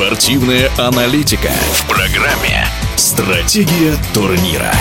Спортивная аналитика в программе «Стратегия турнира».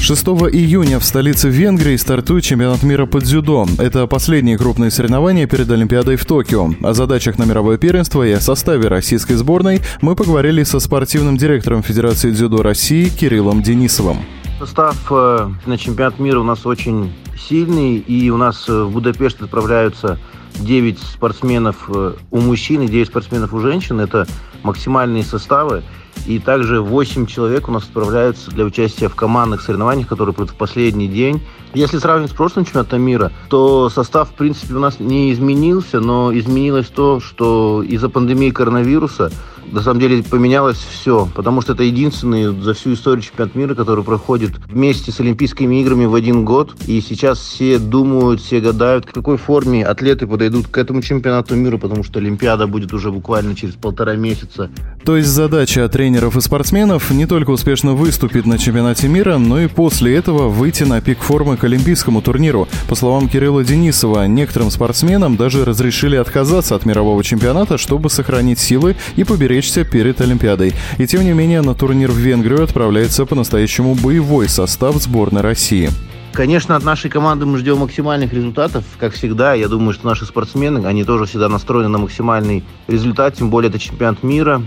6 июня в столице Венгрии стартует чемпионат мира по дзюдо. Это последние крупные соревнования перед Олимпиадой в Токио. О задачах на мировое первенство и о составе российской сборной мы поговорили со спортивным директором Федерации дзюдо России Кириллом Денисовым. Состав э, на чемпионат мира у нас очень сильный, и у нас э, в Будапешт отправляются 9 спортсменов э, у мужчин и 9 спортсменов у женщин. Это максимальные составы. И также 8 человек у нас отправляются для участия в командных соревнованиях, которые будут в последний день. Если сравнивать с прошлым чемпионатом мира, то состав, в принципе, у нас не изменился, но изменилось то, что из-за пандемии коронавируса на самом деле поменялось все, потому что это единственный за всю историю чемпионат мира, который проходит вместе с Олимпийскими играми в один год. И сейчас все думают, все гадают, в какой форме атлеты подойдут к этому чемпионату мира, потому что Олимпиада будет уже буквально через полтора месяца. То есть задача тренеров и спортсменов не только успешно выступить на чемпионате мира, но и после этого выйти на пик формы к олимпийскому турниру. По словам Кирилла Денисова, некоторым спортсменам даже разрешили отказаться от мирового чемпионата, чтобы сохранить силы и поберечься перед Олимпиадой. И тем не менее на турнир в Венгрию отправляется по-настоящему боевой состав сборной России. Конечно, от нашей команды мы ждем максимальных результатов, как всегда. Я думаю, что наши спортсмены, они тоже всегда настроены на максимальный результат, тем более это чемпионат мира.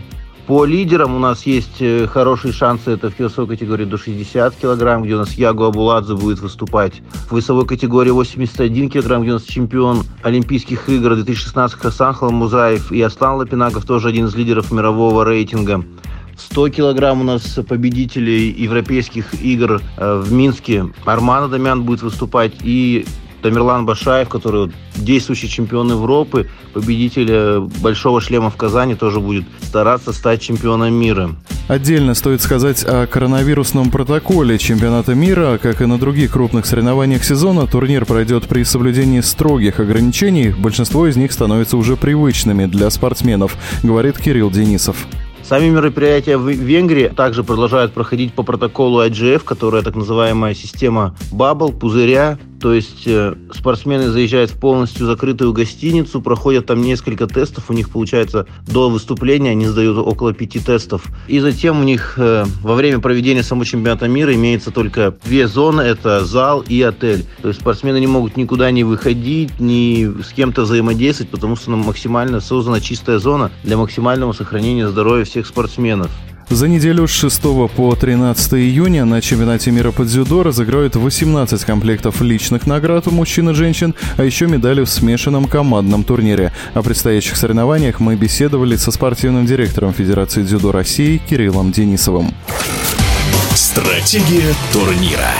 По лидерам у нас есть э, хорошие шансы. Это в весовой категории до 60 килограмм, где у нас Ягу Абуладзе будет выступать. В весовой категории 81 килограмм, где у нас чемпион Олимпийских игр 2016 Хасан Халамузаев и Аслан Лапинаков, тоже один из лидеров мирового рейтинга. 100 килограмм у нас победителей европейских игр э, в Минске. Арман Адамян будет выступать и Тамерлан Башаев, который действующий чемпион Европы, победитель э, Большого шлема в Казани, тоже будет стараться стать чемпионом мира. Отдельно стоит сказать о коронавирусном протоколе чемпионата мира. Как и на других крупных соревнованиях сезона, турнир пройдет при соблюдении строгих ограничений. Большинство из них становятся уже привычными для спортсменов, говорит Кирилл Денисов. Сами мероприятия в Венгрии также продолжают проходить по протоколу IGF, которая так называемая система бабл, пузыря, то есть э, спортсмены заезжают в полностью закрытую гостиницу, проходят там несколько тестов, у них получается до выступления они сдают около пяти тестов. И затем у них э, во время проведения самого чемпионата мира имеется только две зоны, это зал и отель. То есть спортсмены не могут никуда не выходить, ни с кем-то взаимодействовать, потому что максимально создана чистая зона для максимального сохранения здоровья всех спортсменов. За неделю с 6 по 13 июня на чемпионате мира по дзюдо разыграют 18 комплектов личных наград у мужчин и женщин, а еще медали в смешанном командном турнире. О предстоящих соревнованиях мы беседовали со спортивным директором Федерации дзюдо России Кириллом Денисовым. Стратегия турнира.